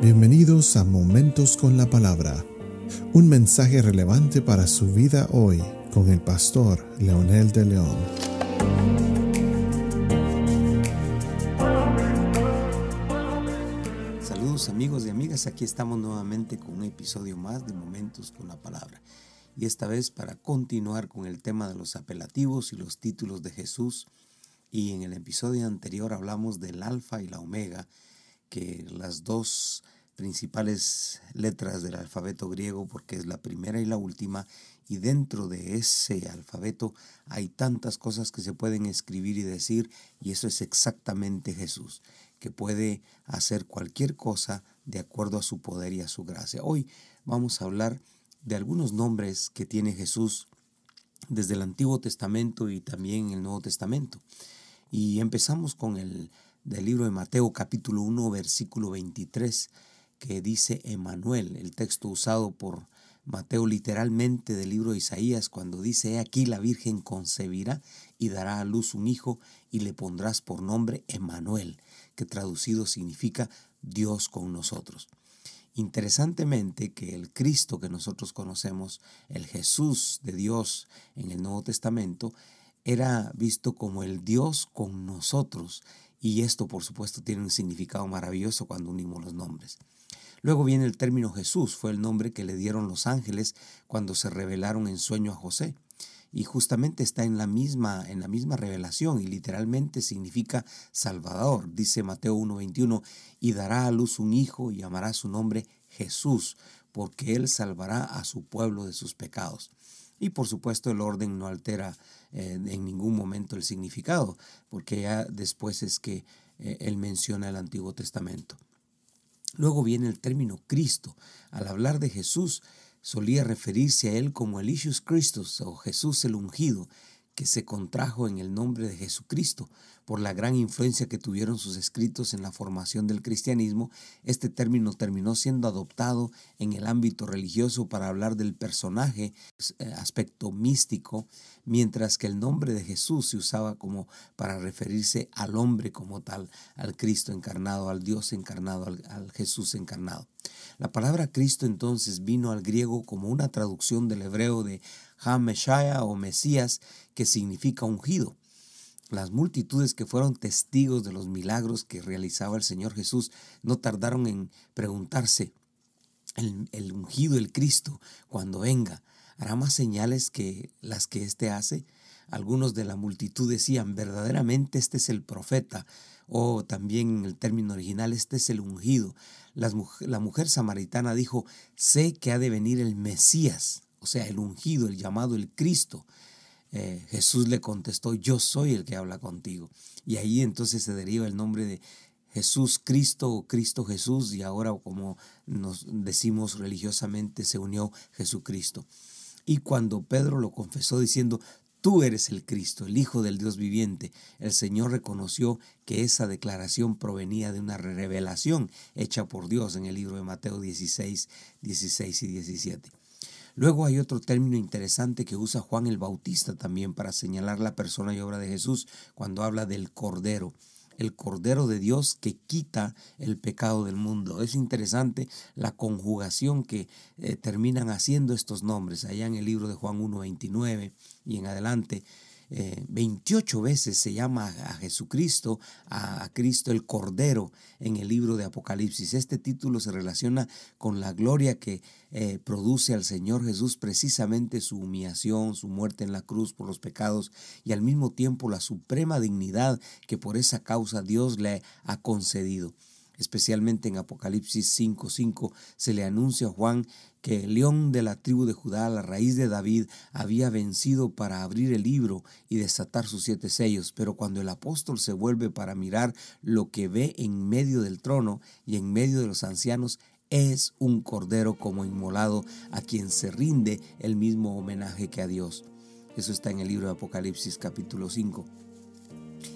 Bienvenidos a Momentos con la Palabra, un mensaje relevante para su vida hoy con el pastor Leonel de León. Saludos amigos y amigas, aquí estamos nuevamente con un episodio más de Momentos con la Palabra. Y esta vez para continuar con el tema de los apelativos y los títulos de Jesús. Y en el episodio anterior hablamos del alfa y la omega que las dos principales letras del alfabeto griego, porque es la primera y la última, y dentro de ese alfabeto hay tantas cosas que se pueden escribir y decir, y eso es exactamente Jesús, que puede hacer cualquier cosa de acuerdo a su poder y a su gracia. Hoy vamos a hablar de algunos nombres que tiene Jesús desde el Antiguo Testamento y también el Nuevo Testamento. Y empezamos con el del libro de Mateo capítulo 1 versículo 23 que dice Emanuel, el texto usado por Mateo literalmente del libro de Isaías cuando dice, aquí la Virgen concebirá y dará a luz un hijo y le pondrás por nombre Emanuel, que traducido significa Dios con nosotros. Interesantemente que el Cristo que nosotros conocemos, el Jesús de Dios en el Nuevo Testamento, era visto como el Dios con nosotros y esto, por supuesto, tiene un significado maravilloso cuando unimos los nombres. Luego viene el término Jesús, fue el nombre que le dieron los ángeles cuando se revelaron en sueño a José. Y justamente está en la misma, en la misma revelación y literalmente significa Salvador. Dice Mateo 1:21, y dará a luz un hijo y llamará su nombre Jesús, porque él salvará a su pueblo de sus pecados. Y por supuesto el orden no altera eh, en ningún momento el significado, porque ya después es que eh, él menciona el Antiguo Testamento. Luego viene el término Cristo. Al hablar de Jesús, solía referirse a él como el Isus Christus o Jesús el ungido, que se contrajo en el nombre de Jesucristo. Por la gran influencia que tuvieron sus escritos en la formación del cristianismo, este término terminó siendo adoptado en el ámbito religioso para hablar del personaje, eh, aspecto místico, mientras que el nombre de Jesús se usaba como para referirse al hombre como tal, al Cristo encarnado, al Dios encarnado, al, Jesús encarnado. La palabra Cristo entonces vino al griego como una traducción del hebreo de Ha-Meshaya o Mesías, que significa ungido. Las multitudes que fueron testigos de los milagros que realizaba el Señor Jesús no tardaron en preguntarse, el, ungido, el Cristo, cuando venga, ¿hará más señales que las que éste hace? Algunos de la multitud decían, verdaderamente este es el profeta, o también en el término original, este es el ungido. la mujer samaritana dijo, sé que ha de venir el Mesías, o sea, el ungido, el llamado el Cristo. Eh, Jesús le contestó, yo soy el que habla contigo. Y ahí entonces se deriva el nombre de Jesús Cristo o Cristo Jesús y ahora como nos decimos religiosamente se unió Jesucristo. Y cuando Pedro lo confesó diciendo, tú eres el Cristo, el Hijo del Dios viviente, el Señor reconoció que esa declaración provenía de una revelación hecha por Dios en el libro de Mateo 16, 16 y 17. Luego hay otro término interesante que usa Juan el Bautista también para señalar la persona y obra de Jesús cuando habla del Cordero el Cordero de Dios que quita el pecado del mundo. Es interesante la conjugación que eh, terminan haciendo estos nombres allá en el libro de Juan 1.29 y en adelante. 28 eh, veces se llama a Jesucristo, a, Cristo el Cordero en el libro de Apocalipsis. Este título se relaciona con la gloria que eh, produce al Señor Jesús precisamente su humillación, su muerte en la cruz por los pecados y al mismo tiempo la suprema dignidad que por esa causa Dios le ha concedido especialmente en Apocalipsis 5:5, se le anuncia a Juan que el león de la tribu de Judá, la raíz de David, había vencido para abrir el libro y desatar sus siete sellos. Pero cuando el apóstol se vuelve para mirar lo que ve en medio del trono y en medio de los ancianos, es un cordero como inmolado a quien se rinde el mismo homenaje que a Dios. Eso está en el libro de Apocalipsis capítulo 5.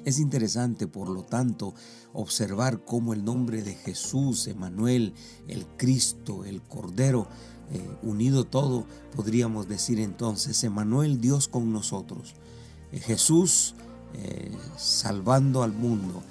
Es interesante, por lo tanto, observar cómo el nombre de Jesús, Emanuel, el Cristo, el Cordero, eh, unido todo, podríamos decir entonces, Emanuel, Dios con nosotros, eh, Jesús eh, salvando al mundo,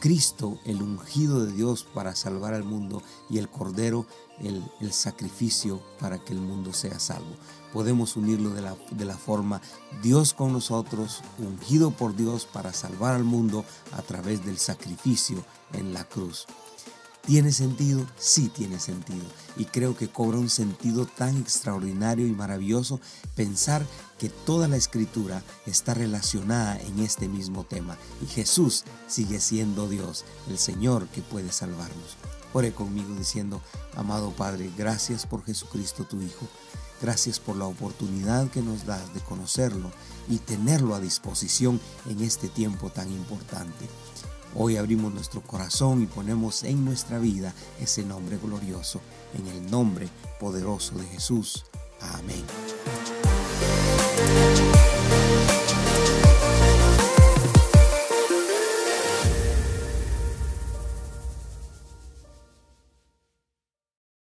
Cristo, el ungido de Dios para salvar al mundo, y el Cordero, el, sacrificio para que el mundo sea salvo. Podemos unirlo de la, de la forma Dios con nosotros, ungido por Dios para salvar al mundo a través del sacrificio en la cruz. ¿Tiene sentido? Sí tiene sentido. Y creo que cobra un sentido tan extraordinario y maravilloso pensar que toda la escritura está relacionada en este mismo tema. Y Jesús sigue siendo Dios, el Señor que puede salvarnos. Ore conmigo diciendo, amado Padre, gracias por Jesucristo tu Hijo. Gracias por la oportunidad que nos das de conocerlo y tenerlo a disposición en este tiempo tan importante. Hoy abrimos nuestro corazón y ponemos en nuestra vida ese nombre glorioso, en el nombre poderoso de Jesús. Amén.